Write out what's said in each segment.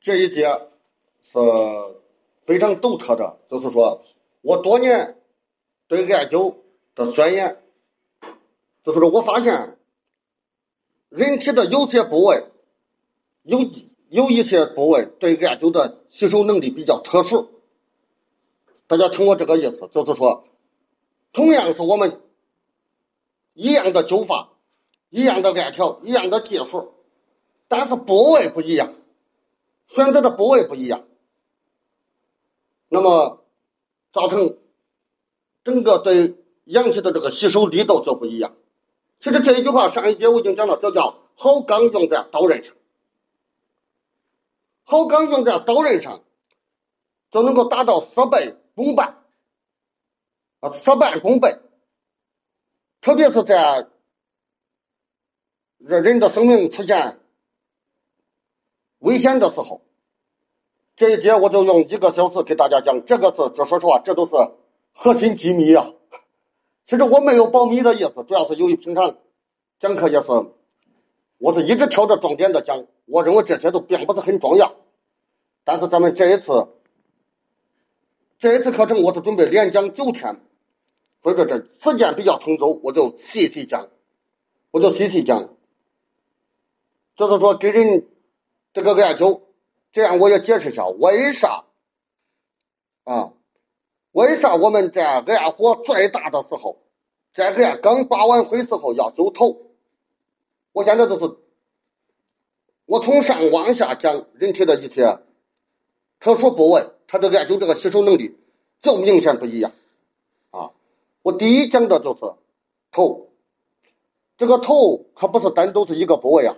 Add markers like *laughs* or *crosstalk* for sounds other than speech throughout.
这一节是非常独特的，就是说我多年对艾灸的钻研，就是说我发现人体的有些部位有有一些部位对艾灸的吸收能力比较特殊。大家听我这个意思，就是说，同样是我们一样的灸法，一样的艾条，一样的技术，但是部位不一样，选择的部位不一样，那么造成整个对阳气的这个吸收力度就不一样。其实这一句话上一节我已经讲了，这叫好钢用在刀刃上，好钢用在刀刃上，就能够达到事倍。功倍啊，事半功倍，特别是在这人的生命出现危险的时候，这一节我就用一个小时给大家讲，这个是这说实话，这都是核心机密啊。其实我没有保密的意思，主要是由于平常讲课也是，我是一直挑着重点的讲，我认为这些都并不是很重要，但是咱们这一次。这一次课程我是准备连讲九天，所以说这时间比较充足，我就细细讲，我就细细讲。就是说给人这个艾灸，这样我也解释一下为啥啊？为啥我们在艾火最大的时候，在艾刚拔完灰时候要灸头？我现在就是我从上往下讲人体的一些特殊部位。它这艾灸这个吸收能力就明显不一样啊！我第一讲的就是头，这个头可不是单独是一个部位啊，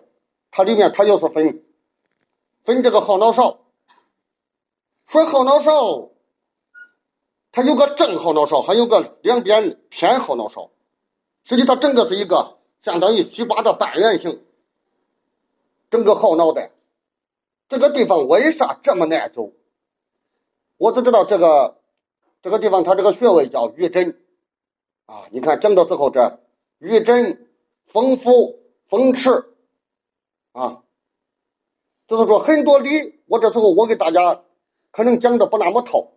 它里面它又是分分这个后脑勺，说后脑勺，它有个正后脑勺，还有个两边偏后脑勺，实际它整个是一个相当于西瓜的半圆形，整个后脑袋这个地方为啥这么难灸？我只知道这个这个地方，它这个穴位叫鱼枕啊。你看讲的时候，这鱼枕、风府、风池啊，就是说很多理，我这时候我给大家可能讲的不那么透，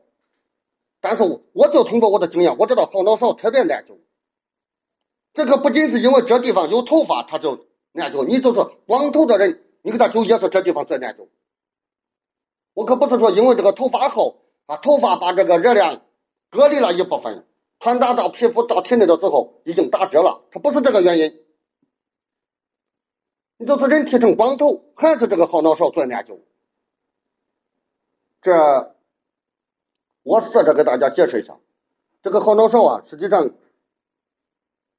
但是我就通过我的经验，我知道后脑勺特别难灸。这个不仅是因为这地方有头发，它就难灸，你就是光头的人，你给他灸也是这地方最难灸。我可不是说因为这个头发厚。啊，头发把这个热量隔离了一部分，传达到皮肤到体内的时候已经打折了，它不是这个原因。你就是人剃成光头，还是这个后脑勺最难灸。这我试着给大家解释一下，这个后脑勺啊，实际上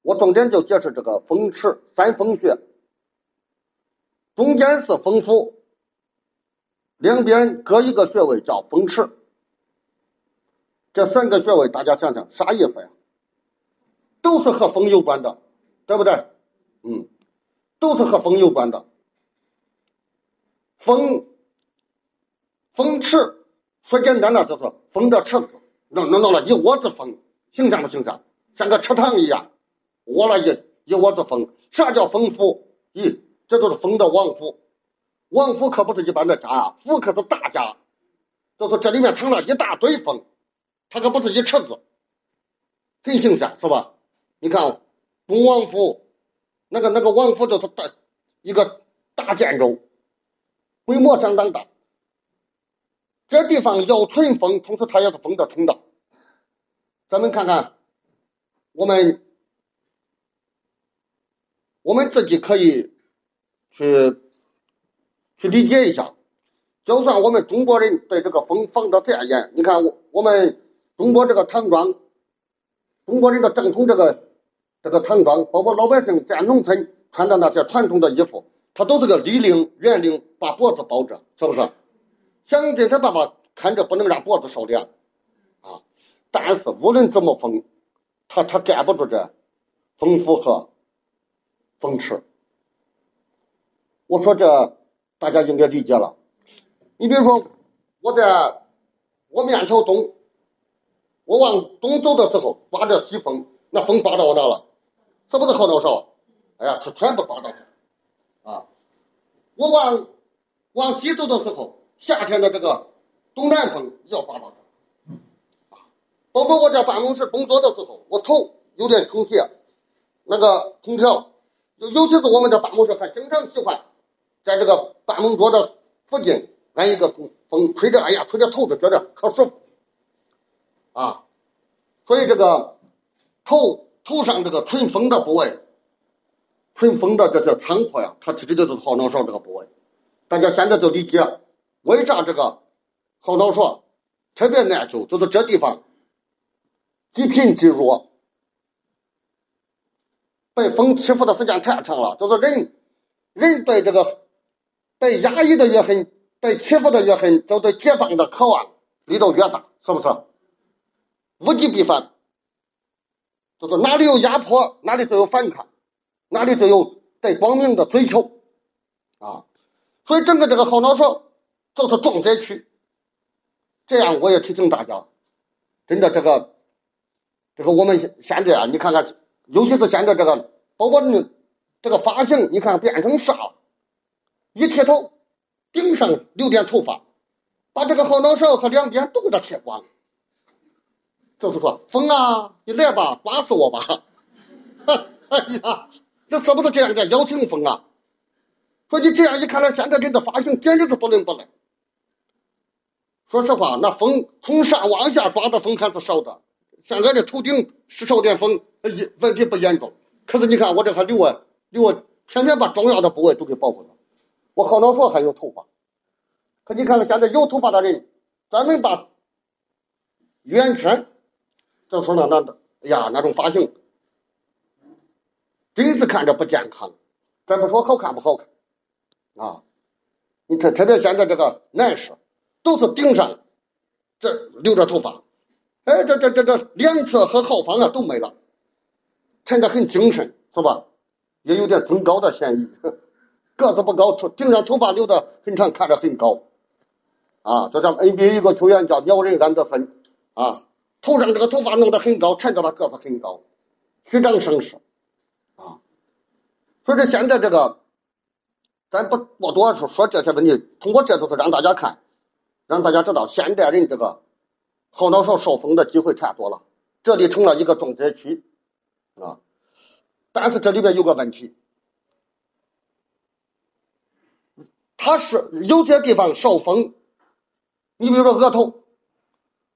我重点就解释这个风池三风穴，中间是风府，两边各一个穴位叫风池。这三个穴位，大家想想啥意思呀？都是和风有关的，对不对？嗯，都是和风有关的。风，风池，说简单了就是风的池子，弄弄弄了一窝子风，形象不形象？像个池塘一样，窝了一一窝子风。啥叫风府？咦，这都是风的王府。王府可不是一般的家啊，府可是大家，就是这里面藏了一大堆风。它可不是一池子，很形象是吧？你看东王府，那个那个王府就是大一个大建筑，规模相当大。这地方要存风，同时它也是风的通道。咱们看看，我们我们自己可以去去理解一下。就算我们中国人对这个风防的再严，你看我我们。中国这个唐装，中国人的正统这个这个唐装，包括老百姓在农村穿的那些传统的衣服，它都是个立领圆领，把脖子包着，是不是？想尽办法看着不能让脖子受凉啊！但是无论怎么封，它它盖不住这风府和风池。我说这大家应该理解了。你比如说，我在我面朝东。我往东走的时候，刮着西风，那风刮到我哪了？是不是好多少？哎呀，它全部刮到这啊！我往往西走的时候，夏天的这个东南风要刮到这，包括我在办公室工作的时候，我头有点充血，那个空调，尤其是我们这办公室还经常喜欢在这个办公桌的附近安一个风，风吹着，哎呀，吹着头子觉得可舒服啊，所以这个头头上这个吹风的部位。吹风的这些仓库呀，它其实就是后脑勺这个部位。大家现在就理解为啥这个后脑勺特别难受，就是这地方极贫极弱，被风欺负的时间太长了。就是人人对这个被压抑的越狠，被欺负的越狠，就对解放的渴望力度越大，是不是？物极必反，就是哪里有压迫，哪里就有反抗。哪里就有对光明的追求啊，所以整个这个后脑勺就是重灾区。这样我也提醒大家，真的这个这个我们现在啊，你看看，尤其是现在这个，包括你这个发型，你看变成啥了？一剃头顶上留点头发，把这个后脑勺和两边都给它剃光，就是说风啊，你来吧，刮死我吧！*laughs* 哎呀。那是不是这样的？邀请风啊！说你这样一看来，现在人的发型简直是不伦不类。说实话，那风从上往下刮的风还是少的。现在这头顶是少点风，问题不严重。可是你看我这还留啊留啊，偏偏把重要的部位都给保护了。我后脑勺还有头发，可你看看现在有头发的人，专门把圆圈，就说那那哎呀那种发型。真是看着不健康，咱不说好看不好看啊！你看，特别现在这个男士都是顶上这留着头发，哎，这这这个两侧和后方啊都没了，看着很精神，是吧？也有点增高的嫌疑，*laughs* 个子不高，头顶上头发留的很长，看着很高啊！就像 NBA 一个球员叫鸟人安德森啊，头上这个头发弄得很高，看着他个子很高，虚张声势啊。所以说现在这个，咱不不多说说这些问题，通过这就是让大家看，让大家知道现代人这个后脑勺受风的机会太多了，这里成了一个重灾区。啊。但是这里边有个问题，它是有些地方受风，你比如说额头，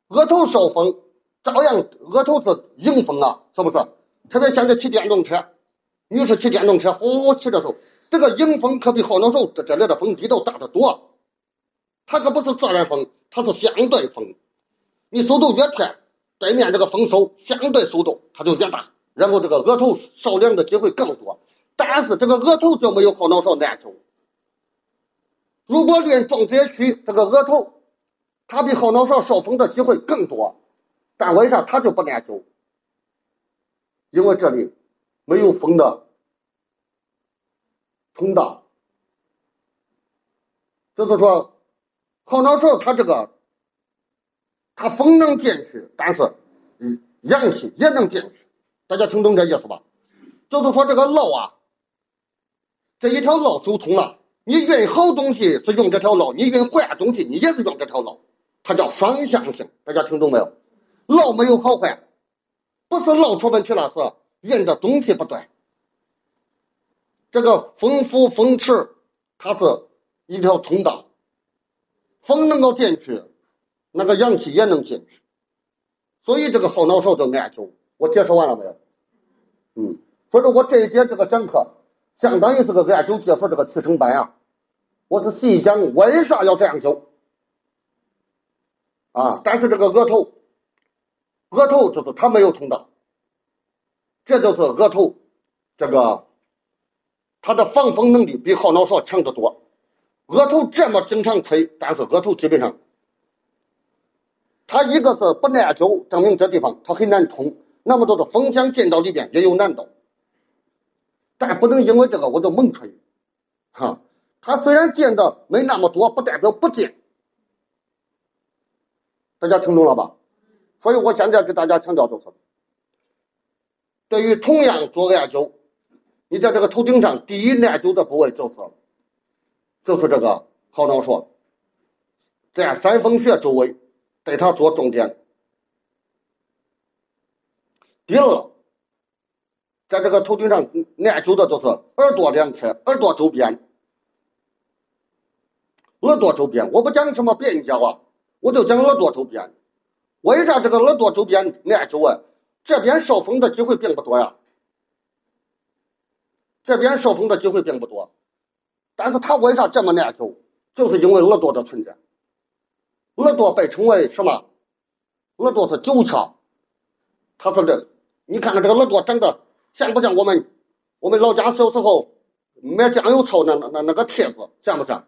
额头受风，照样额头是迎风啊，是不是？特别现在骑电动车。女士骑电动车，呼骑的时候，这个迎风可比后脑勺这这来的风力道大得多。它可不是自然风，它是相对风。你速度越快，对面这个风速相对速度它就越大，然后这个额头受凉的机会更多。但是这个额头就没有后脑勺难受。如果论重灾区，这个额头它比后脑勺受风的机会更多，但为啥他就不难受？因为这里。没有风的通道，就是说后脑勺它这个它风能进去，但是嗯阳气也能进去，大家听懂这意思吧？就是说这个漏啊，这一条路走通了，你运好东西是用这条路，你运坏东西你也是用这条路，它叫双向性，大家听懂没有？漏没有好坏，不是漏出问题了，是。运的东西不对，这个风府风池它是一条通道，风能够进去，那个阳气也能进去，所以这个后脑勺就按灸。我解释完了没有？嗯，所以说我这一节这个讲课，相当于是个艾灸解说这个提升班啊。我是细讲为啥要这样灸啊，但是这个额头，额头就是它没有通道。这就是额头，这个它的防风能力比后脑勺强得多。额头这么经常吹，但是额头基本上，它一个是不耐久，证明这地方它很难通。那么多的风想进到里边也有难度，但不能因为这个我就猛吹，哈。它虽然进的没那么多，不代表不进。大家听懂了吧？所以我现在给大家强调就是。对于同样做艾灸，你在这个头顶上第一艾灸的部位就是，就是这个好脑勺，在三风穴周围对它做重点。第二，在这个头顶上艾灸的就是耳朵两侧、耳朵周边、耳朵周边。我不讲什么别人家啊，我就讲耳朵周边。为啥这个耳朵周边研究啊？这边受风的机会并不多呀，这边受风的机会并不多。但是他为啥这么研究？就是因为耳朵的存在。耳朵被称为什么？耳朵是九窍，他说这。你看看这个耳朵长得像不像我们我们老家小时候买酱油槽那那那那个帖子像不像？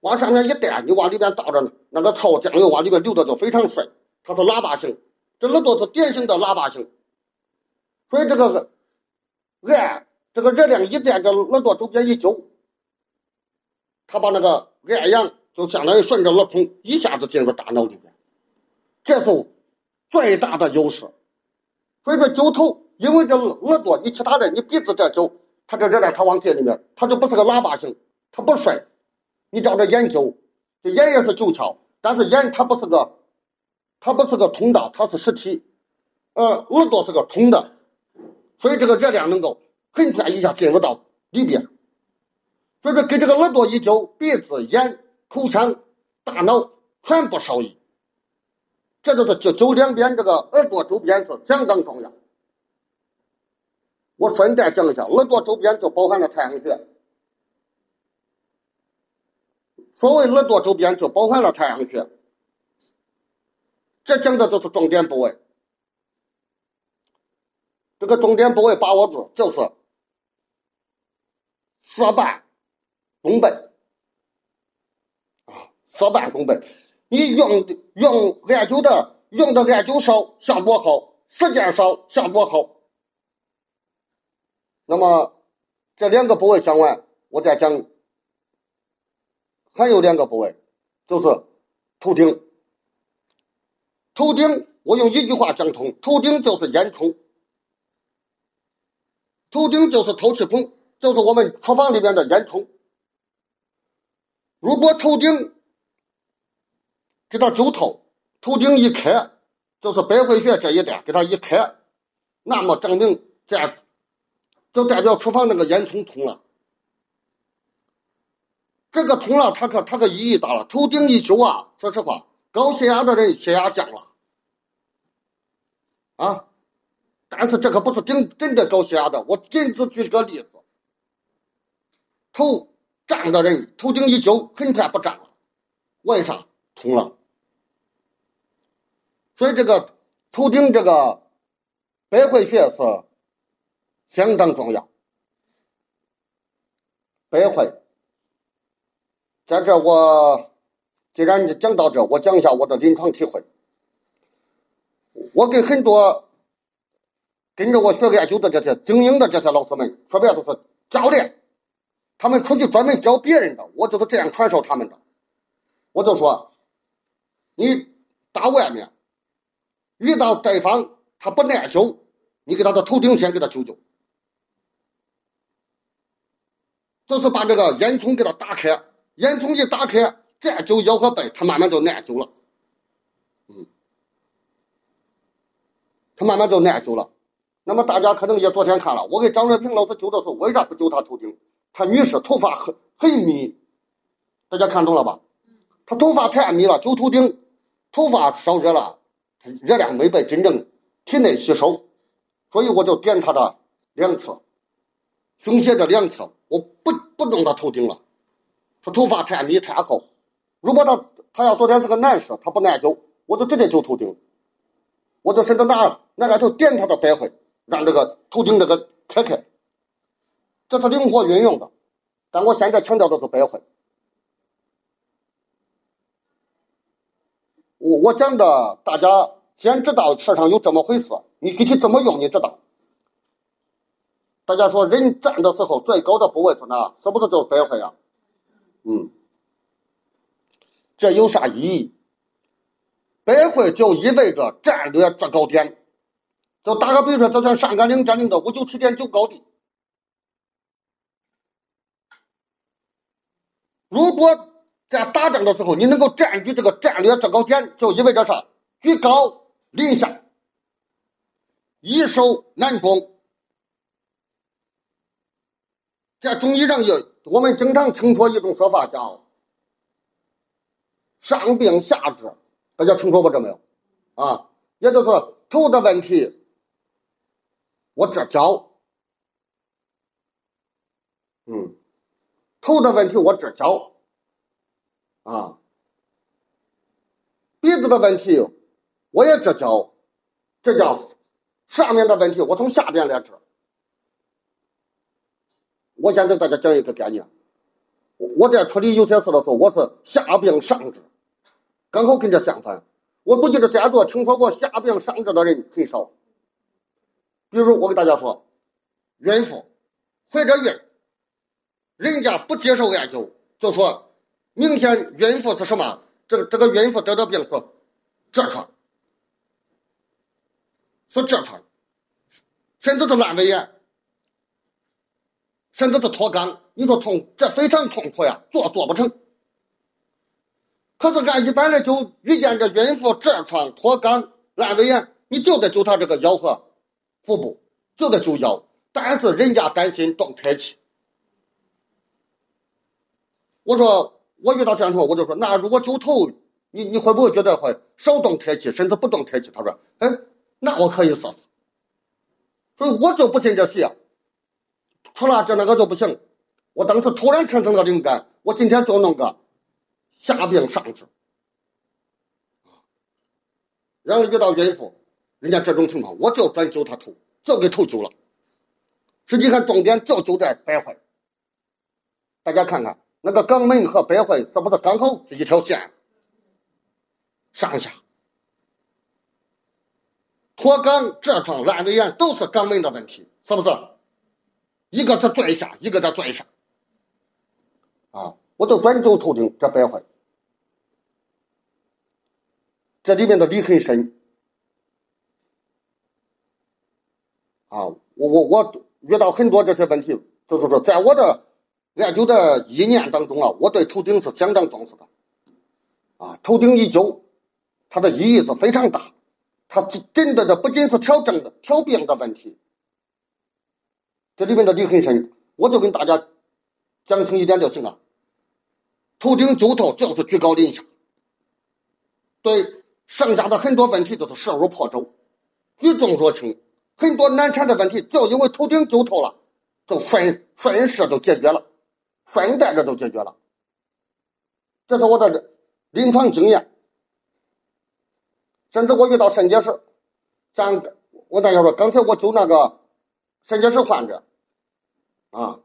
往上面一带，你往里边倒着那个槽酱油往里边流的就非常顺。它是喇叭形，这耳朵是典型的喇叭形。所以这个按这个热量一在这耳朵周边一揪，它把那个按阳就相当于顺着耳孔一下子进入大脑里边，这是最大的优势。所以说揪头，因为这耳朵，你其他的你鼻子这揪，它这热量它往这里面，它就不是个喇叭形，它不顺。你照着眼揪，这眼也是九窍，但是眼它不是个，它不是个通道，它是实体。呃，耳朵是个通的，所以这个热量能够很快一下进入到里边。所以说给这个耳朵一揪，鼻子、眼、口腔、大脑全部受益。这就是就灸两边这个耳朵周边是相当重要。我顺带讲一下，耳朵周边就包含了太阳穴。所谓耳朵周边就包含了太阳穴，这讲的就是重点部位。这个重点部位把握住，就是色半宫背啊，色半宫背。你用用艾灸的，用的艾灸少，效果好；时间少，效果好。那么这两个部位讲完，我再讲，还有两个部位，就是头顶。头顶，我用一句话讲通：头顶就是烟囱，头顶就是透气孔，就是我们厨房里面的烟囱。如果头顶，给它揪透，头顶一开，就是百会穴这一带，给它一开，那么证明这就代表厨房那个烟囱通了。这个通了，它可它可意义大了。头顶一揪啊，说实话，高血压的人血压降了啊。但是这可不是顶真的高血压的，我仅只举个例子，头胀的人头顶一揪，很快不胀了，为啥？通了。所以这个头顶这个百会穴是相当重要。百会，在这我既然你讲到这，我讲一下我的临床体会。我跟很多跟着我学艾灸的这些精英的这些老师们，说白了都是教练，他们出去专门教别人的，我就是这样传授他们的。我就说，你到外面。遇到对方他不耐灸，你给他的头顶先给他灸灸，就是把这个烟囱给他打开，烟囱一打开，再灸腰和背，他慢慢就耐灸了。嗯，他慢慢就耐灸了。那么大家可能也昨天看了，我给张瑞平老师灸的时候，为啥不灸他头顶？他女士头发很很密，大家看懂了吧？他头发太密了，灸头顶，头发烧热了。热量没被真正体内吸收，所以我就点他的两侧，胸胁的两侧，我不不弄他头顶了，他头发太密太厚。如果他他要昨天是个男士，他不耐灸，我就直接揪头顶，我就甚至拿拿个头点他的百会，让这个头顶这个开开，这是灵活运用的。但我现在强调的是百会。我我讲的，大家先知道世上有这么回事，你具体怎么用你知道。大家说人站的时候最高的部位是哪？是不是就是百会啊？嗯，这有啥意义？百会就意味着战略制高点。就打个比说，就像上甘岭占领的五九七点九高地，如果在打仗的时候，你能够占据这个战略制高点，就意味着啥？居高临下，易守难攻。在中医上有我们经常听说一种说法叫“上病下治”，大家听说过这没有？啊，也就是头的问题我治脚，嗯，头的问题我治脚，啊，鼻子的问题我也治脚，这叫上面的问题我从下边来治。我先给大家讲一个概念，我在处理有些事的时候，我是下病上治，刚好跟这相反。我估计这在座听说过下病上治的人很少。比如我给大家说，孕妇怀着孕，人家不接受艾灸，就说明显孕妇是什么？这这个孕妇得的病是痔疮，是痔疮，甚至是阑尾炎。甚至是脱肛，你说痛，这非常痛苦呀，做做不成。可是按一般的就遇见这孕妇痔疮、脱肛、阑尾炎，你就得灸他这个腰和腹部，就得灸腰。但是人家担心动胎气。我说我遇到这样情况，我就说那如果灸头，你你会不会觉得会少动胎气，甚至不动胎气？他说，哎，那我可以试试。所以我就不信这邪。除了这那个就不行。我当时突然产生了灵感，我今天就弄个下病上治。然后遇到孕妇，人家这种情况，我就专灸她头，就给头灸了。实际上重点就灸在百会。大家看看那个肛门和百会是不是刚好是一条线？上下脱肛、痔疮、阑尾炎都是肛门的问题，是不是？一个是拽下，一个在拽上，啊，我就专灸头顶这百会，这里面的理很深，啊，我我我遇到很多这些问题，就是说，在我的研究的一年当中啊，我对头顶是相当重视的，啊，头顶一灸，它的意义是非常大，它针对的不仅是调整的调病的问题。这里面的理很深，我就跟大家讲清一点就行了。头顶灸头就是居高临下，对剩下的很多问题都是势如破竹，举重若轻。很多难缠的问题，就因为头顶灸透了，就顺顺势就解决了，顺带着就解决了。这是我的临床经验。甚至我遇到肾结石，像我大家说，刚才我灸那个肾结石患者。啊！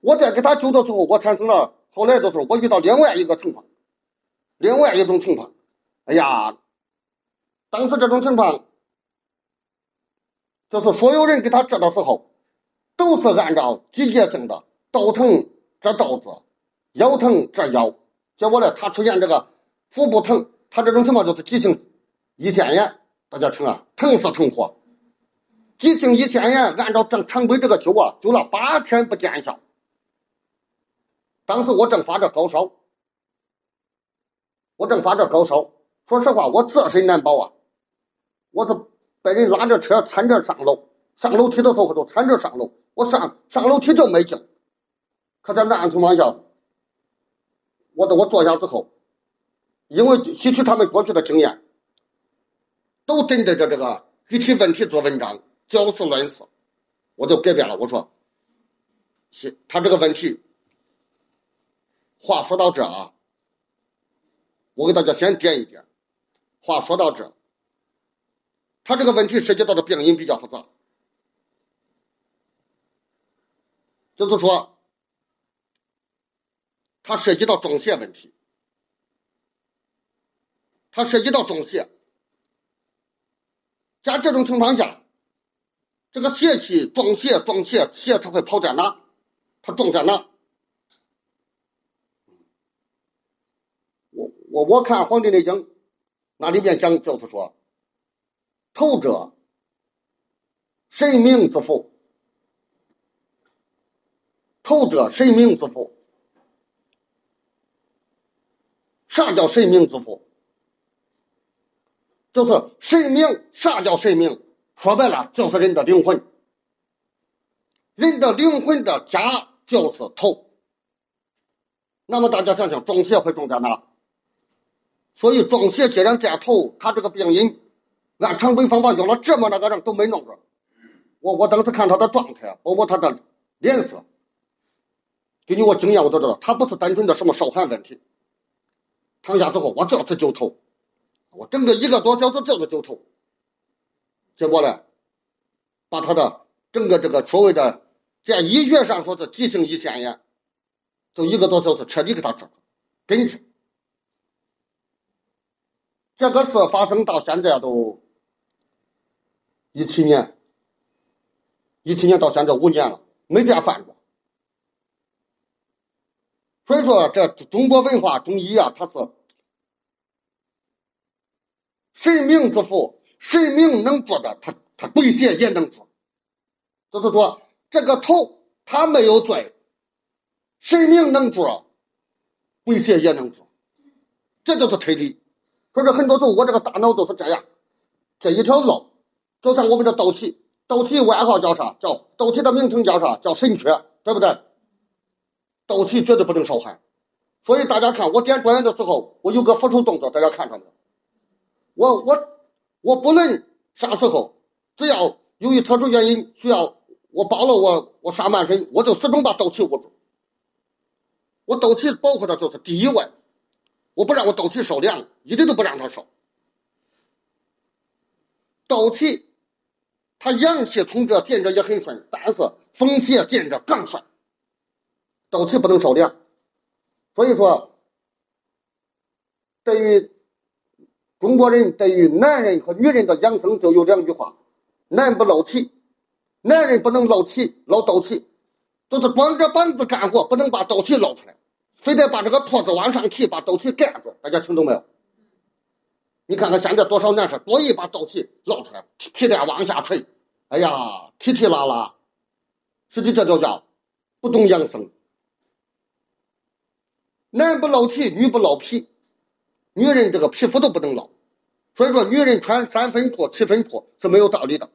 我在给他灸的时候，我产生了后来的时候我遇到另外一个情况，另外一种情况。哎呀，当时这种情况，就是所有人给他治的时候，都是按照季节性的，肚疼治肚子，腰疼治腰。结果呢，他出现这个腹部疼，他这种情况就是急性胰腺炎。大家听啊，疼死成活。急性胰腺炎，按照正常规这个灸啊，灸了八天不见效。当时我正发着高烧，我正发着高烧。说实话，我自身难保啊。我是被人拉着车搀着上楼，上楼梯的时候都搀着上楼。我上上楼梯就没劲。可在那样情况下，我等我坐下之后，因为吸取他们过去的经验，都针对着这个具体问题做文章。就事论事，我就改变了。我说，他这个问题，话说到这啊，我给大家先点一点。话说到这，他这个问题涉及到的病因比较复杂，就是说，他涉及到中邪问题，他涉及到中邪，在这种情况下。这个邪气中邪，中邪邪它会跑在哪？它种在哪？我我我看《黄帝内经》那里面讲，就是说，头者神明之府，头者神明之府，啥叫神明之父？就是神明，啥叫神明？说白了就是人的灵魂，人的灵魂的家就是头。那么大家想想，中邪会中在哪？所以中邪既然在头，他这个病因按常规方法用了这么那个人都没弄着。我我当时看他的状态，包括他的脸色，根据我经验我都知道，他不是单纯的什么烧寒问题。躺下之后，我这次就头，我整个一个多小时就是揪头，结果呢，把他的整个这个所谓的在医学上说是急性胰腺炎，就一个多小时彻底给他治了根治。这个事发生到现在都一七年，一七年到现在五年了，没再犯过。所以说，这中国文化中医啊，它是神明之福，神明能做的，他他鬼邪也能做。就是说，这个头他没有罪，神明能做，鬼邪也能做，这就是推理。可是很多时候，我这个大脑都是这样，这一条路，就像我们的斗气，斗气外号叫啥？叫斗气的名称叫啥？叫神阙，对不对？斗气绝对不能受寒，所以大家看我点关元的时候，我有个俯冲动作，大家看看没有？我我我不论啥时候，只要由于特殊原因需要我包了我我上半身，我就始终把斗气捂住。我斗气保护的就是第一位。我不让我斗气受凉，一点都不让他受。斗气，他阳气从这进着也很顺，但是风邪进着更顺。斗气不能受凉，所以说，对于中国人，对于男人和女人的养生就有两句话：男不漏气，男人不能漏气漏斗气，就是光着膀子干活，不能把斗气露出来。非得把这个托子往上提，把斗气盖住。大家听懂没有？你看看现在多少男士多意把斗气露出来，皮带往下垂，哎呀，提提拉拉，实际这就叫不懂养生。男不露体，女不露皮，女人这个皮肤都不能露，所以说女人穿三分裤、七分裤是没有道理的。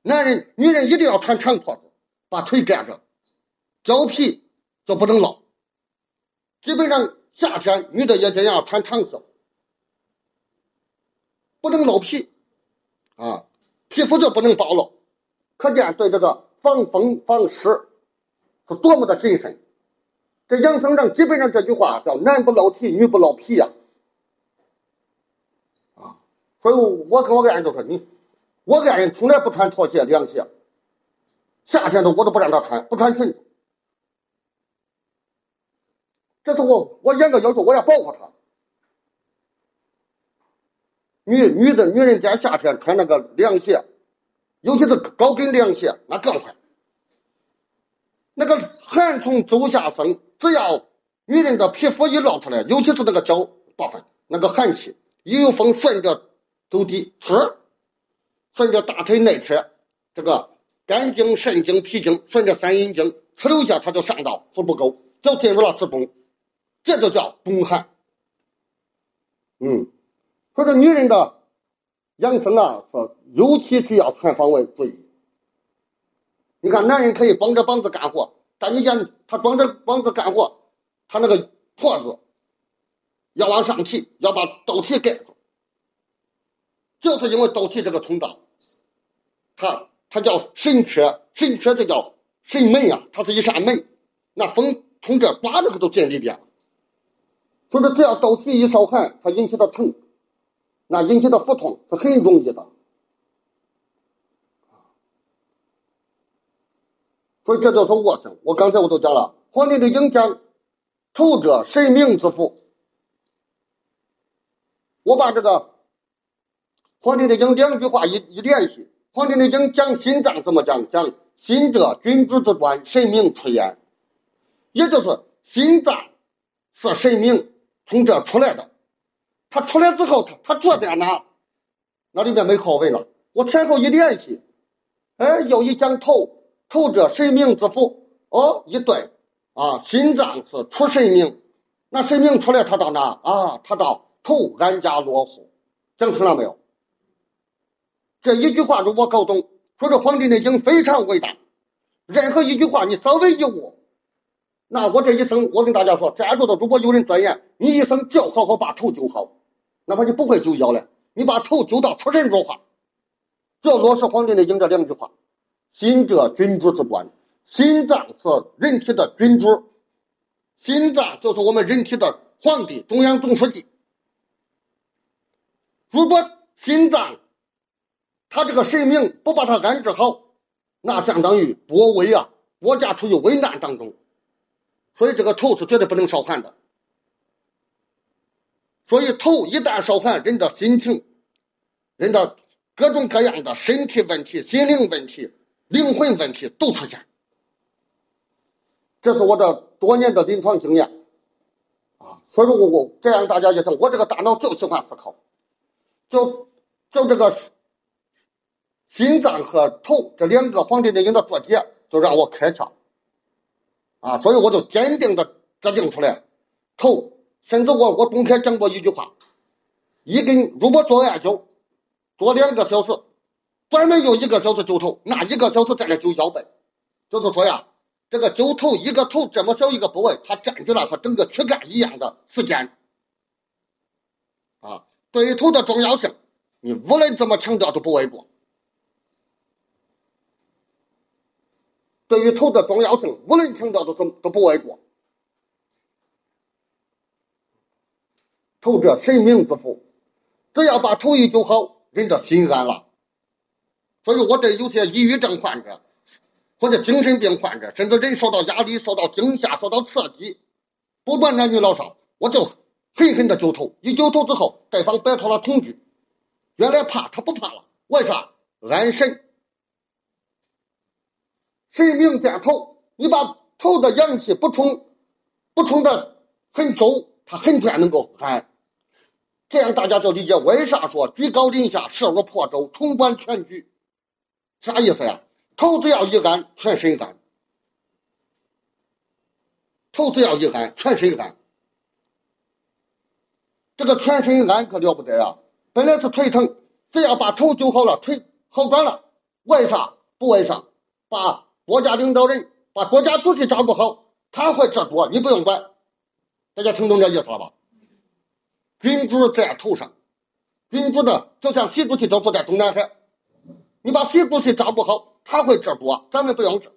男人、女人一定要穿长裤子，把腿盖着，脚皮就不能露。基本上夏天女的也这样穿长袖，不能露皮啊，皮肤就不能暴露，可见对这个防风防湿是多么的谨慎。这养生上基本上这句话叫男不露体，女不露皮呀，啊，所以我跟我爱人就说你，我爱人从来不穿拖鞋凉鞋，夏天都我都不让他穿，不穿裙子。这是我我严格要求，我要保护她。女女的女人在夏天穿那个凉鞋，尤其是高跟凉鞋，那更坏。那个寒从足下生，只要女人的皮肤一露出来，尤其是那个脚部分，那个寒气一有风顺着走地，呲，顺着大腿内侧，这个肝经、肾经、脾经，顺着三阴经，呲溜一下，它就上到腹部沟，就进入了子宫。这就叫冬寒，嗯，所以女人的养生啊，是尤其需要全方位注意。你看，男人可以光着膀子干活，但你见他光着膀子干活，他那个脖子要往上提，要把肚脐盖住，就是因为肚脐这个通道，它它叫神阙，神阙这叫神门呀，它是一扇门，那风从这刮着，它都进里边了。所以说，只要斗气一受寒，它引起的疼，那引起的腹痛是很容易的。所以这就是卧性。我刚才我都讲了，《黄帝内经》讲头者神明之府。我把这个《黄帝内经》两句话一一联系，《黄帝内经》讲心脏怎么讲？讲心者，君主之官，神明出焉，也就是心脏是神明。从这出来的，他出来之后，他他坐在哪？那里面没后位了。我前后一联系，哎，又一讲头，头这神明之府。哦，一对啊，心脏是出神明，那神明出来，他到哪啊？他到头安家落户，讲清了没有？这一句话，如果搞懂，说这《黄帝内经》非常伟大。任何一句话，你稍微一悟，那我这一生，我跟大家说，在座的如果有人钻研，你一生就好好把头灸好，哪怕你不会灸腰了，你把头灸到出神入化，就落实《黄帝内经》这两句话：心者，君主之官，心脏是人体的君主，心脏就是我们人体的皇帝，中央总书记。如果心脏，他这个神明不把他安置好，那相当于国危啊，国家处于危难当中，所以这个头是绝对不能烧寒的。所以头一旦烧寒，人的心情、人的各种各样的身体问题、心灵问题、灵魂问题都出现。这是我的多年的临床经验啊，所以说我我这样大家就想，我这个大脑就喜欢思考，就就这个。心脏和头这两个黄帝内经的注解就让我开窍啊，所以我就坚定的制定出来头，甚至我我公开讲过一句话，一根如果做艾灸做两个小时，专门用一个小时灸头，那一个小时再来灸腰背，就是说呀，这个灸头一个头这么小一个部位，它占据了和整个躯干一样的时间。啊，对头的重要性，你无论怎么强调都不为过。对于头的重要性，无论强调都都都不为过。头者神明之府，只要把头一灸好，人的心安了。所以我对有些抑郁症患者或者精神病患者，甚至人受到压力、受到惊吓、受到刺激，不管男女老少，我就狠狠的揪头。一揪头之后，对方摆脱了恐惧，原来怕他不怕了，为啥？安神。神明见头，你把头的阳气补充补充的很足，他很快能够安。这样大家就理解为啥说居高临下，势如破舟，统管全局，啥意思呀？头只要一安，全身安；头只要一安，全身安。这个全身安可了不得啊！本来是腿疼，只要把头灸好了，腿好转了。为啥？不为啥？把国家领导人把国家主席照顾好，他会治国，你不用管。大家听懂这意思了吧？君主在头上，君主的就像习主席就坐在中南海，你把习主席照顾好，他会治国，咱们不用治。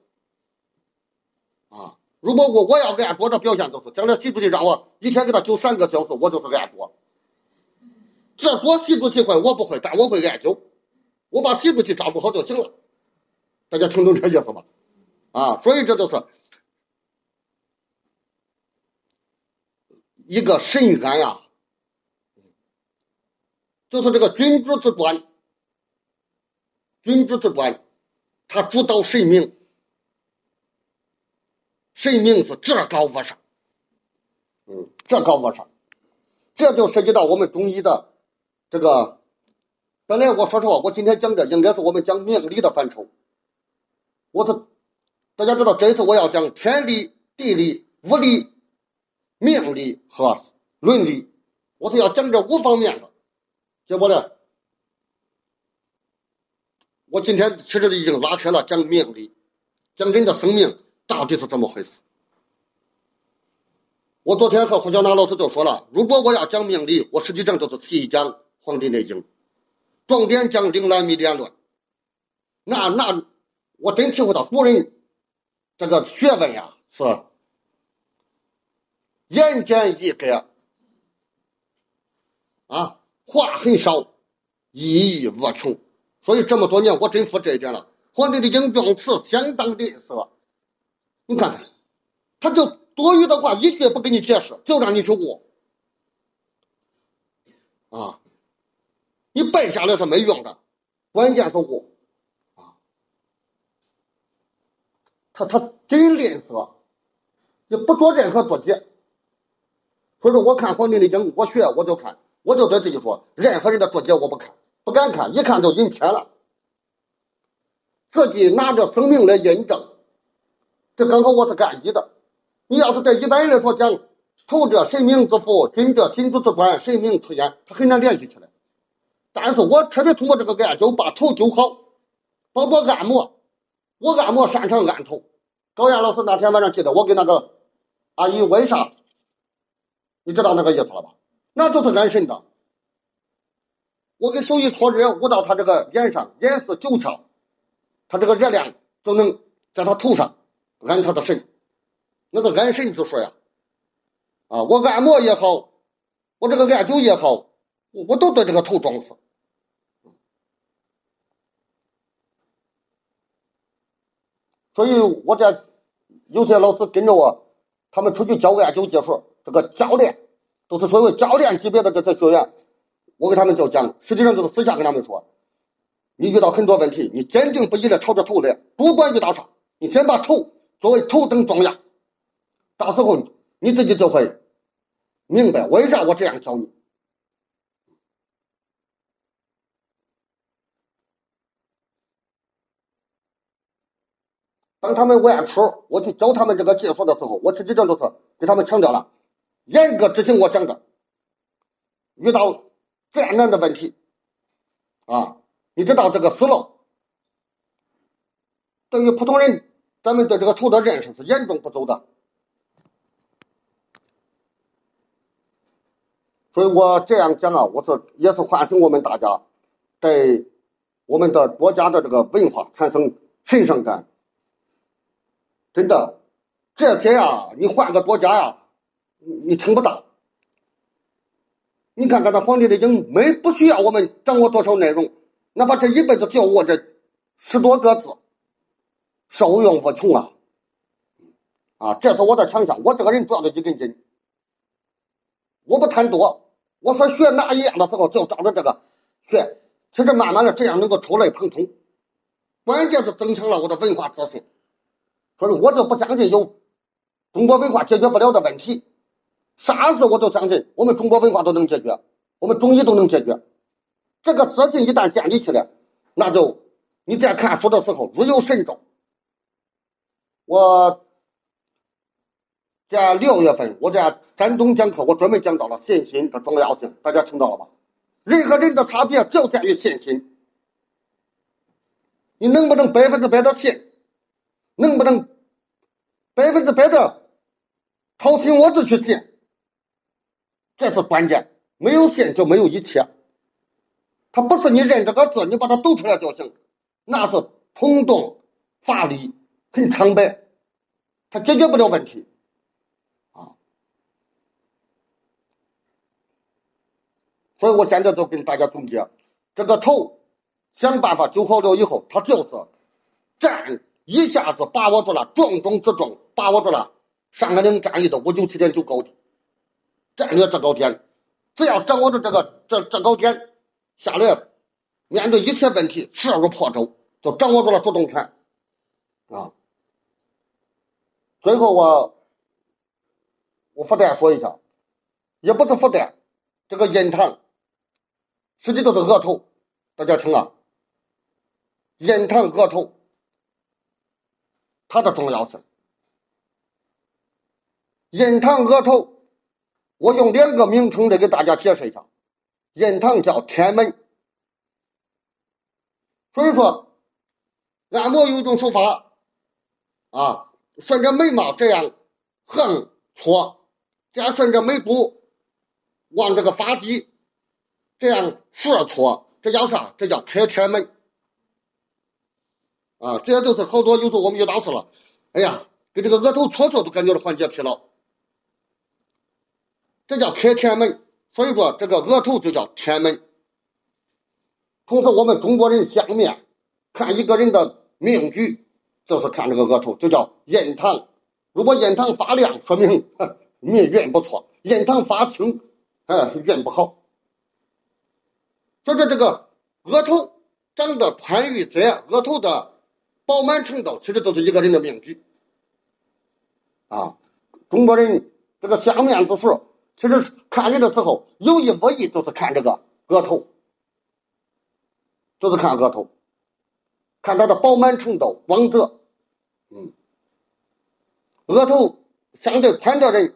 啊，如果我我要爱国的表现就是，将来习主席让我一天给他灸三个小时，我就是爱国。治国习主席会，我不会，但我会艾灸，我把习主席照顾好就行了。大家听懂这意思吧？啊，所以这就是一个神安呀，就是这个君主之官，君主之官，他主导神明，神明是至高无上，嗯，至高无上，这就涉及到我们中医的这个。本来我说实话，我今天讲的应该是我们讲命理的范畴，我是。大家知道，这次我要讲天理、地理、物理、命理和伦理，我是要讲这五方面的。结果呢，我今天其实已经拉开了讲命理，讲人的生命到底是怎么回事。我昨天和胡小娜老师就说了，如果我要讲命理，我实际上就是细讲《黄帝内经》，重点讲《灵兰密典论》。那那我真体会到古人。这个学问呀，是言简意赅啊，话很少，意义无穷。所以这么多年，我真服这一点了。皇帝的经用词相当吝啬，你看看，他就多余的话一句不给你解释，就让你去悟啊，你背下来是没用的，关键是悟。他他真吝啬，也不做任何注解。所以说，我看《黄帝内经》，我学我就看，我就对自己说，任何人的注解我不看，不敢看，一看就引偏了。自己拿着生命来印证，这刚好我是干医的。你要是对一般人来说讲，头者神明之福，君者君主之官，神明出现，他很难联系起来。但是我特别通过这个艾灸把头灸好，包括按摩，我按摩擅长按头。高岩老师那天晚上记得我给那个阿姨问啥，你知道那个意思了吧？那就是安神的。我给手一搓热，捂到他这个脸上，脸是九窍，他这个热量就能在他头上安他的神，那个安神之说呀。啊，我按摩也好，我这个艾灸也好，我都对这个头重视。所以我这有些老师跟着我，他们出去教个艾灸技术，这个教练都是所谓教练级别的这些学员。我给他们就讲，实际上就是私下跟他们说，你遇到很多问题，你坚定不移的朝着头来，不管遇到啥，你先把头作为头等重要，到时候你自己就会明白为啥我这样教你。当他们外出，我去教他们这个技术的时候，我实际上都是给他们强调了，严格执行我讲的，遇到。再难的问题啊，你知道这个思路，对于普通人，咱们对这个图的认识是严重不足的，所以我这样讲啊，我说也是唤醒我们大家对我们的国家的这个文化产生神圣感。真的，这些啊，你换个国家呀，你听不到。你看看，那《皇帝内经》没不需要我们掌握多少内容，哪怕这一辈子就握这十多个字，受用无穷啊！啊，这是我的强项。我这个人主要的一根筋，我不贪多。我说学哪一样的时候，就照着这个学。其实慢慢的这样能够触类旁通，关键是增强了我的文化自信。所以我就不相信有中国文化解决不了的问题。啥事我都相信，我们中国文化都能解决，我们中医都能解决。这个自信一旦建立起来，那就你在看书的时候如有神助。我在六月份我在山东讲课，我专门讲到了信心的重要性，大家听到了吧？人和人的差别就在于信心，你能不能百分之百的信？能不能百分之百的掏心窝子去信？这是关键，没有信就没有一切。他不是你认这个字，你把它读出来就行，那是冲动乏力，很苍白，他解决不了问题啊。所以我现在就跟大家总结，这个头想办法灸好了以后，他就是站一下子把握住了重中之重，把握住了上甘岭战役的五九七点九高地。战略制高点，只要掌握住这个这制高点下来，面对一切问题势如破竹，就掌握住了主动权啊。最后我我附带说一下，也不是附带，这个印堂实际就是额头，大家听啊，印堂额头它的重要性，印堂额头。我用两个名称来给大家解释一下，印堂叫天门，所以说按摩有一种手法啊，顺着眉毛这样横搓，再顺着眉部往这个发际这样顺搓，这叫啥？这叫开天门啊！这就是好多有时候我们遇到事了，哎呀，给这个额头搓搓都感觉到缓解疲劳。这叫开天门，所以说这个额头就叫天门。同时，我们中国人相面看一个人的命局，就是看这个额头，就叫印堂。如果印堂发亮，说明 *laughs* 命运不错；印堂发青，哎，运不好。所以说，这个额头长得宽与窄，额头的饱满程度，其实就是一个人的命局。啊，中国人这个相面之术。其实看人的时候有意无意就是看这个额头，就是看额头，看他的饱满程度、光泽。嗯，额头相对宽的人，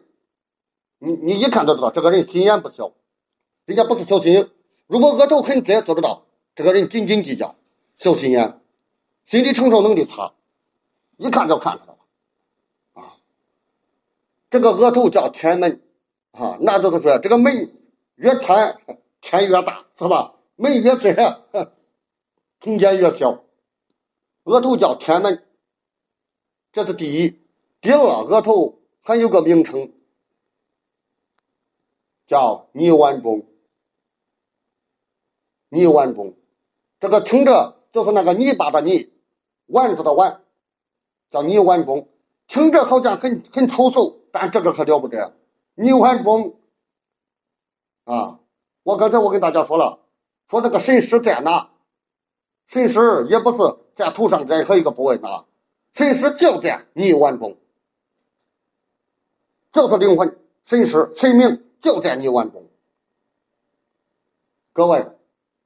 你你一看就知道这个人心眼不小，人家不是小心眼。如果额头很窄，就知道这个人斤斤计较、小心眼、心理承受能力差，一看就看出来了啊。这个额头叫天门啊，那就是说这个门越宽，天越大，是吧？门越窄，*laughs* 空间越小。额头叫天门，这是第一。第二，额头还有个名称。叫泥丸中，泥丸中，这个听着就是那个泥巴的泥，丸子的丸，叫泥丸中，听着好像很很粗俗，但这个可了不得，泥丸中啊！我刚才我跟大家说了，说这个神石在哪？神石也不是在头上任何一个部位哪，神石就在泥丸中，就是灵魂，神石，神明。就在泥丸中，各位，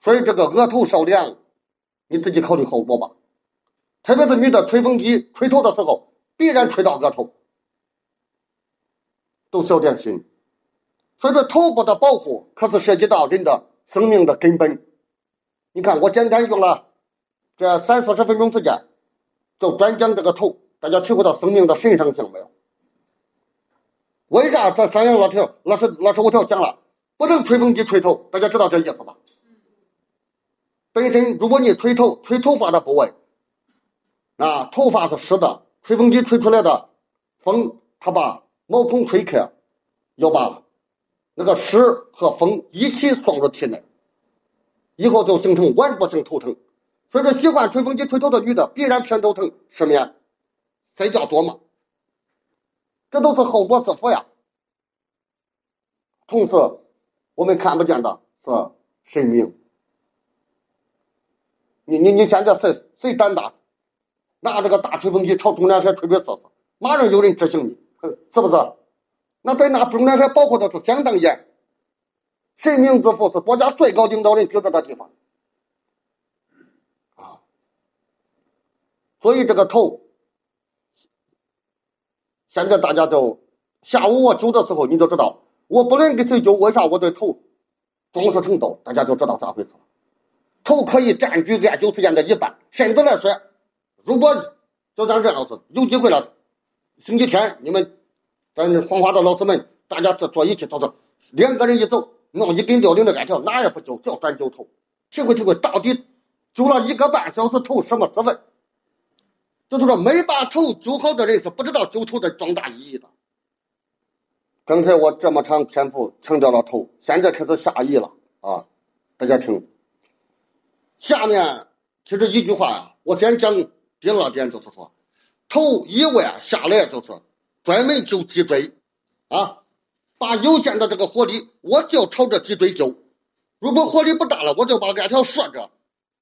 所以这个额头少量，你自己考虑后果吧。特别是女的吹风机吹头的时候，必然吹到额头，都小点心。所以说，头部的保护可是涉及到人的生命的根本。你看，我简单用了这三四十分钟时间，就专讲这个头，大家体会到生命的神圣性没有？为啥这三阳老条老师老师我条讲了，不能吹风机吹头，大家知道这意思吧？本身如果你吹头吹头发的部位，啊，头发是湿的，吹风机吹出来的风，它把毛孔吹开，要把那个湿和风一起送入体内，以后就形成顽固性头疼。所以说，喜欢吹风机吹头的女的，必然偏头疼、失眠、睡觉多嘛。这都是后果自负呀。同时，我们看不见的是神明。你你你现在谁谁胆大，拿这个大吹风机朝中南海吹吹试试，马上有人执行你，是不是？那在那中南海保护的是相当严。神明之父是国家最高领导人居住的地方啊，所以这个头。现在大家就下午我灸的时候，你就知道我不论给谁灸，为啥我对头重视程度，大家就知道咋回事了。头可以占据艾灸时间的一半，甚至来说，如果就像这样子，有机会了，星期天你们咱黄花的老师们，大家坐坐一起，就是两个人一走，弄一根吊铃的艾条，哪也不灸，就专灸头，体会体会到底灸了一个半小时头什么滋味。就是说，没把头灸好的人是不知道灸头的重大意义的。刚才我这么长篇幅强调了头，现在开始下意了啊！大家听，下面其实一句话呀，我先讲第二点，就是说，头一万下来就是专门灸脊椎啊，把有限的这个火力，我就朝着脊椎灸。如果火力不大了，我就把艾条竖着。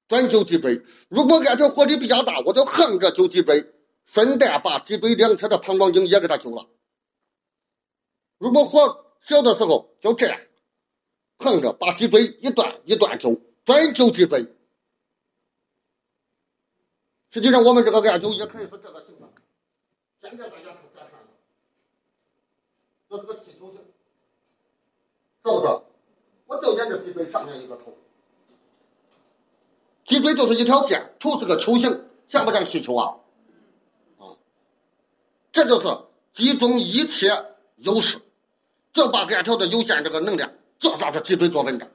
专揪脊椎，如果按条火力比较大，我就横着揪脊椎，顺带把脊椎两侧的膀胱经也给它揪了。如果火小的时候，就这样横着把脊椎一段一段揪，专揪脊椎。实际上，我们这个艾灸也可以是这个形状。现在大家可别看了，这是个气球形，是不是？我就沿着脊椎上面一个头。脊椎就是一条线，头是个球形，像不像气球啊？啊，这就是集中一切优势，就把链条的有限这个能量，就让这脊椎做文章，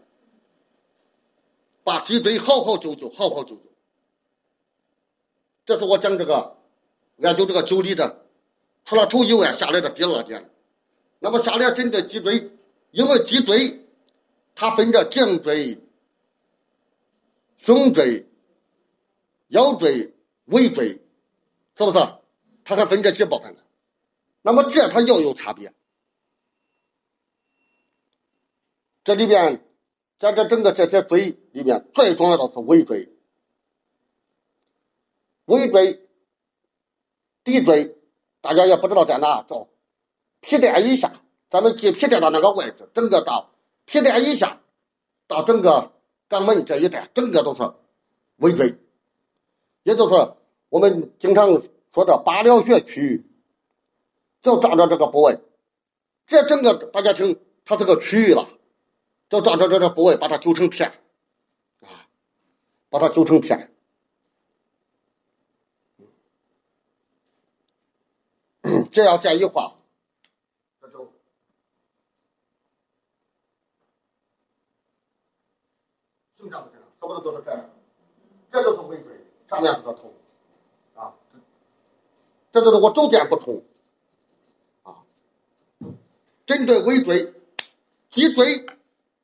把脊椎好好灸灸，好好灸灸。这是我讲这个研究这个灸理的，除了头以外下来的第二点。那么下来针对脊椎，因为脊椎它分着颈椎。胸椎、腰椎、尾椎，是不是？它还分这几部分呢？那么这它又有差别。这里边，在这整个这些椎里面，最重要的是尾椎。尾椎、骶椎，大家也不知道在哪，叫皮带以下，咱们记皮带的那个位置，整个到皮带以下，到整个。肛门这一带，整个都是尾椎，也就是我们经常说的八髎穴区域，就照着这个部位，这整个大家听，它是个区域了，就照着这个部位把它揪成片，啊，把它揪成片，这样建议画，这就形象的这样，差不多就是这样，这就是尾椎，上面是个头，啊，这就是我轴线不同。针对尾椎、脊椎，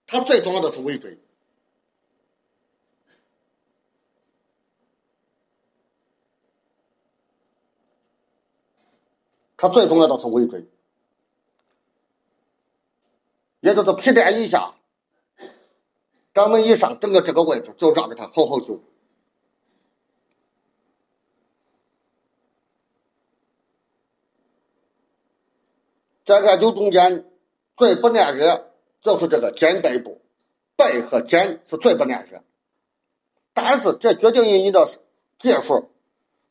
它最重要的是尾椎，它最重要的是尾椎，也就是皮垫以下、肛门以上，整个这个位置就让给它好好修。在艾灸中间最不耐热就是这个肩背部，背和肩是最不耐热。但是这决定于你的技术。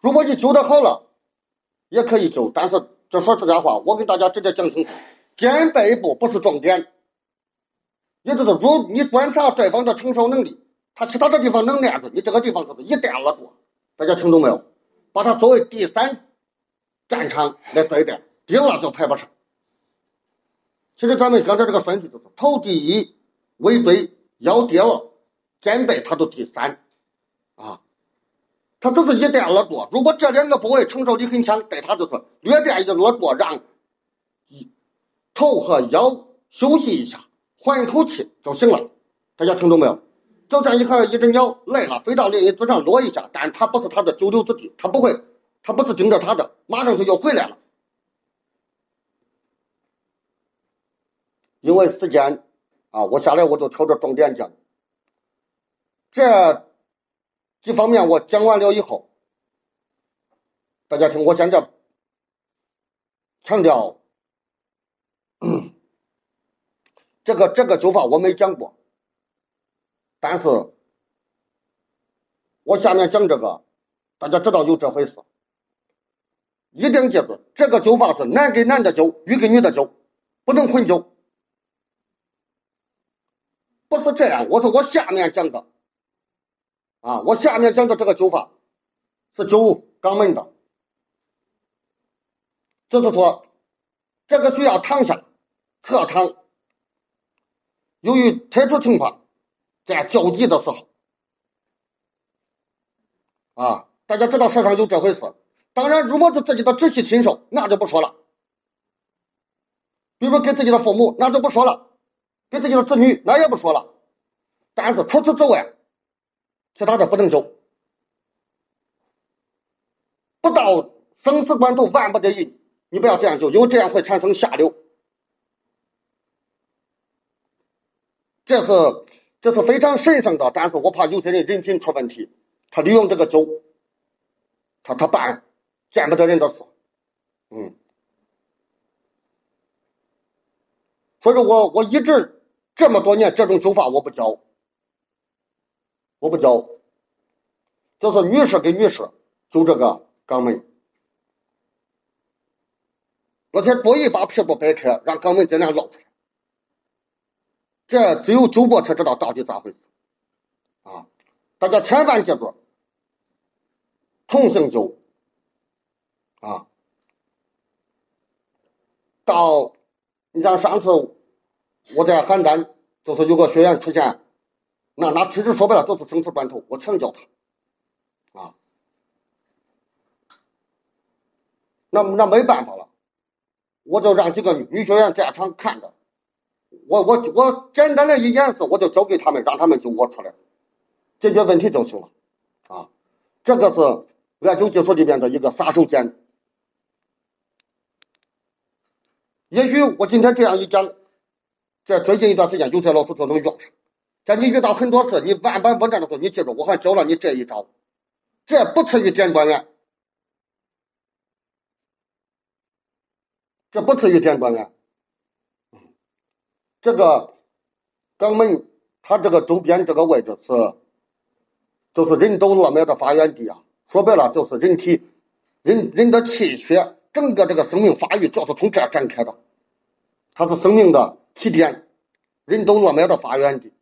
如果你灸的好了，也可以灸。但是这说实在话，我给大家直接讲清楚，肩背部不是重点。也就是如你观察对方的承受能力，他其他的地方能练住，你这个地方就是一点耳朵。大家听懂没有？把它作为第三战场来对待，低了就排不上。其实咱们刚才这个顺序就是头第一，尾椎、腰第二，肩背它都第三，它都是一点耳朵。如果这两个部位承受力很强，对它就是略垫一耳朵，让头和腰休息一下，缓一口气就行了。大家听懂没有？就像一个一只鸟累了，飞到另一只上落一下，但它不是它的久留之地，它不会，它不是盯着它的，马上就又回来了。因为时间啊，我下来我就挑着重点讲。这一方面我讲完了以后，大家听，我现在强调，这个这个灸法我没讲过，但是我下面讲这个，大家知道有这回事，一定记住，这个灸法是男给男的灸，女给女的灸，不能混灸。不是这样，我说我下面讲的啊，我下面讲的这个灸法是灸肛门的，就是说这个需要躺下侧躺，由于特殊情况在交集的时候。啊，大家知道世上有这回事。当然，如果是自己的直系亲属，那就不说了，比如说给自己的父母，那就不说了。给自己的子女那也不说了，但是除此之外，其他的不能灸，不到生死关头万不得已，你不要这样灸，因为这样会产生下流。这是这是非常神圣的，但是我怕有些人人品出问题，他利用这个酒，他他办见不得人的事，嗯，所以说我我一直。这么多年，这种灸法我不教，我不教，就是女士给女士走这个肛门，而且故意把屁股掰开，让肛门尽量露出来，这只有灸过才知道到底咋回事啊！大家千万记住，同性灸啊，到你像上次。我在邯郸，就是有个学员出现，那那其实说白了就是生死关头，我强教他，啊，那那没办法了，我就让几个女学员在场看着，我我我简单的一演示，我就交给他们，让他们就我出来，解决问题就行了，啊，这个是艾灸技术里面的一个杀手锏，也许我今天这样一讲。在最近一段时间，有些老师就能用上。在你遇到很多事，你万般不战的时候，你记住，我还教了你这一招，这不次于点关元，这不次于点关元。这个肛门，它这个周边这个位置是，就是人都落脉的发源地啊。说白了，就是人体人人的气血，整个这个生命发育就是从这展开的。它是生命的起点，人都落脉的发源地。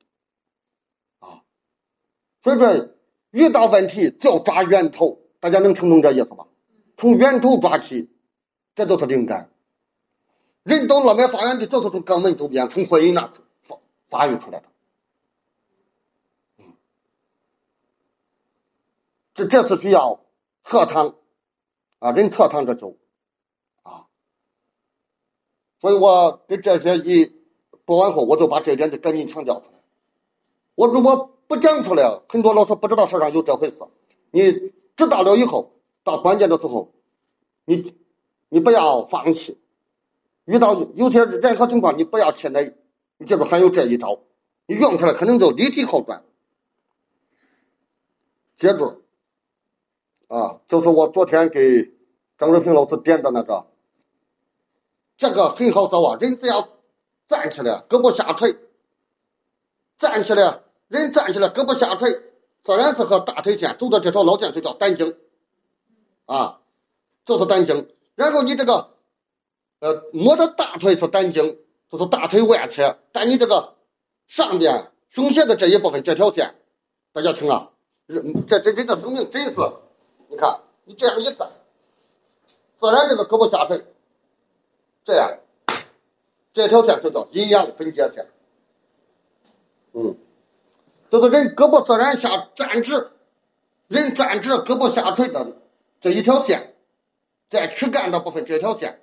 所以说，遇到问题就要抓源头，大家能听懂这意思吧？从源头抓起，这就是灵感。人到落脉发源地就是从肛门周边，从会阴那发发育出来的。这这是需要侧躺啊，人侧躺着灸啊，所以我跟这些一播完后，我就把这点就赶紧强调出来。我如果不讲出来，很多老师不知道世上有这回事。你知道了以后，到关键的时候，你你不要放弃。遇到有些任何情况，你不要气馁。你记住，还有这一招，你用出来可能就立体好转。接住。啊，就是我昨天给张瑞平老师点的那个，这个很好找啊。人只要站起来，胳膊下垂，站起来，人站起来，胳膊下垂，自然是和大腿线走的这条老线就叫胆经啊，就是胆经。然后你这个呃摸着大腿是胆经，就是大腿外侧，但你这个上边胸胁的这一部分这条线，大家听啊，人这这人的生命真是。你看，你这样一站，自然这个胳膊下垂，这样，这条线就叫阴阳分界线。嗯，就是人胳膊自然下站直，人站直胳膊下垂的这一条线，在躯干的部分这条线，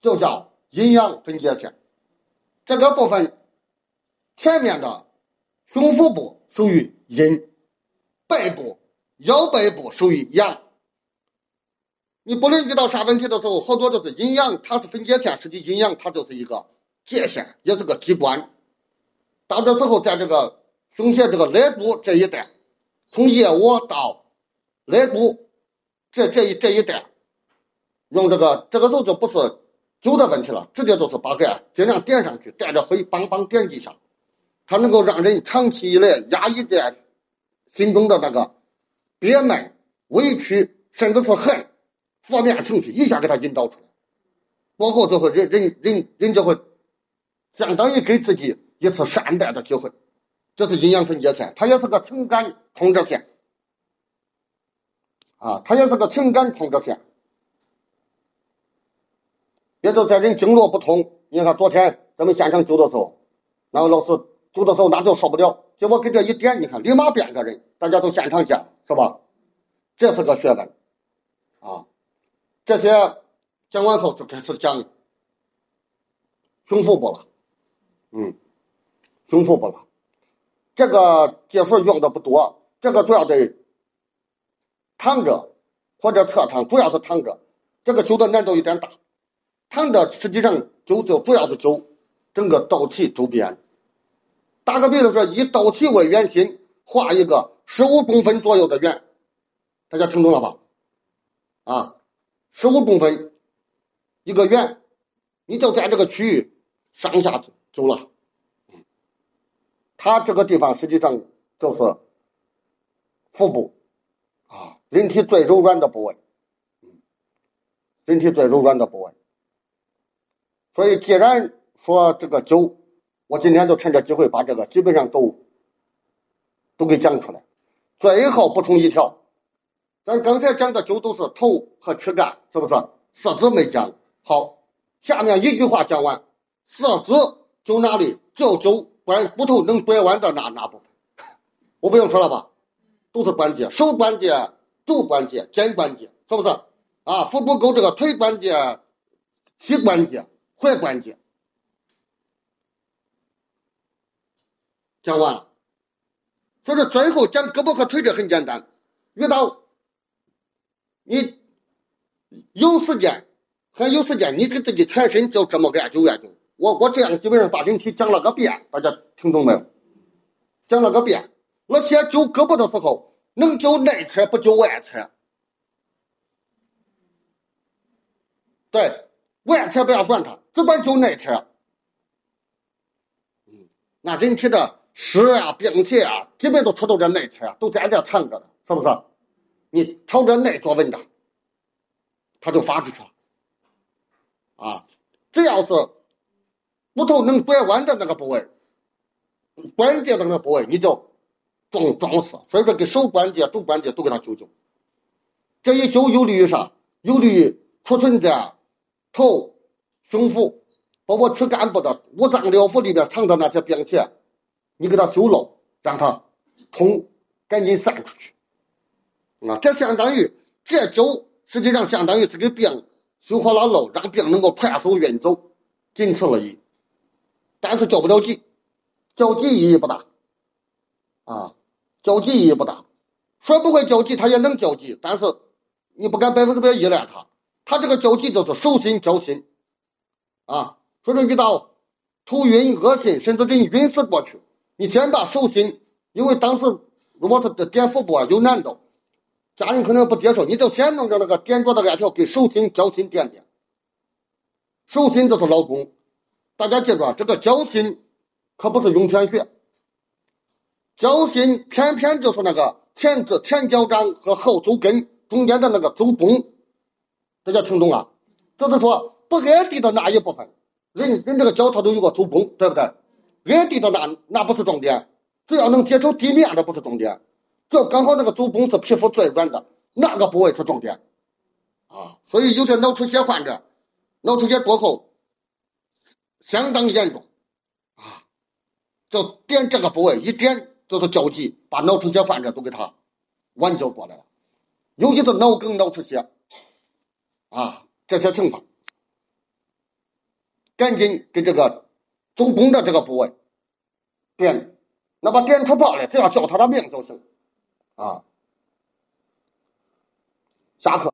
就叫阴阳分界线。这个部分前面的胸腹部属于阴，背部。腰背部属于阳，你不论遇到啥问题的时候，好多都是阴阳，它是分界线，实际阴阳它就是一个界限，也是个机关。到这时候，在这个胸胁这个肋骨这一带，从腋窝到肋骨这这一这一带，用这个这个时候就不是灸的问题了，直接就是把盖尽量点上去，带着灰梆梆点几下，它能够让人长期以来压抑在心中的那个。憋闷、委屈，甚至是恨、负面情绪，一下给他引导出来，过后就会人人人人就会相当于给自己一次善待的机会。这是阴阳分界线，它也是个情感通着线啊，它也是个情感通着线。也就在人经络不通，你看昨天咱们现场灸的时候，那个老师灸的时候那就受不了，结果给这一点，你看立马变个人，大家都现场见。是吧？这是个学问啊！这些讲完后就开始讲胸腹部了，嗯，胸腹部了。这个技术用的不多，这个主要得躺着或者侧躺，主要是躺着。这个灸的难度有点大，躺着实际上灸就主要是灸整个斗气周边。打个比方说，以斗气为圆心，画一个。十五公分左右的圆，大家听懂了吧？啊，十五公分一个圆，你就在这个区域上下走了。它这个地方实际上就是腹部啊，人体最柔软的部位，人体最柔软的部位。所以，既然说这个灸，我今天就趁这机会把这个基本上都都给讲出来。最后补充一条，咱刚才讲的灸都是头和躯干，是不是？四肢没讲。好，下面一句话讲完，四肢灸哪里？就灸关骨头能拐弯的哪哪部分，我不用说了吧？都是关节，手关节、肘关节、肩关节，是不是？啊，腹部沟这个腿关节、膝关节、踝关节，讲完了。所以说，最后讲胳膊和腿这很简单。遇到你有时间，还有时间，你给自己全身就这么按灸按灸。我我这样基本上把人体讲了个遍，大家听懂没有？讲了个遍。而且灸胳膊的时候，能灸内侧不灸外侧。对，外侧不要管它，只管灸内侧。嗯，那人体的。湿啊，病邪啊，基本都出到这内侧，都在这藏着的，是不是？你朝着内做文章，他就发出去了啊。只要是骨头能拐弯的那个部位，关节的那个部位，你就撞撞死，所以说给手关节、肘关节都给他修修。这一修有利于啥？有利于储存在头、胸腹，包括躯干部的五脏六腑里面藏的那些病气，你给他修了，让它通，赶紧散出去。啊，这相当于这灸实际上相当于是给病修好了路，让病能够快速运走，仅此而已。但是交不了急，交急意义不大啊，交急意义不大。说不会交急，他也能交急，但是你不敢百分之百依赖他。他这个交急就是手心交心啊，所以说遇到头晕、恶心，甚至给你晕死过去，你先把手心，因为当时如果是点腹部啊有难度。家人可能不接受，你就先弄着那个点着的艾条给手心、脚心点点。手心就是老公，大家记住啊，这个脚心可不是涌泉穴，脚心偏偏就是那个前肢前脚掌和后足跟中间的那个足弓，大家听懂啊？就是说不挨地的那一部分，人人这个脚它都有个足弓，对不对？挨地的那那不是重点，只要能接触地面的不是重点。这刚好那个足弓是皮肤最软的，那个部位是重点啊，所以有些脑出血患者，脑出血过后相当严重啊，就点这个部位一点就是焦急，把脑出血患者都给他挽救过来了，尤其是脑梗、脑出血啊这些情况，赶紧给这个足弓的这个部位点，那么点出泡来，只要叫他的名就行。啊，下课。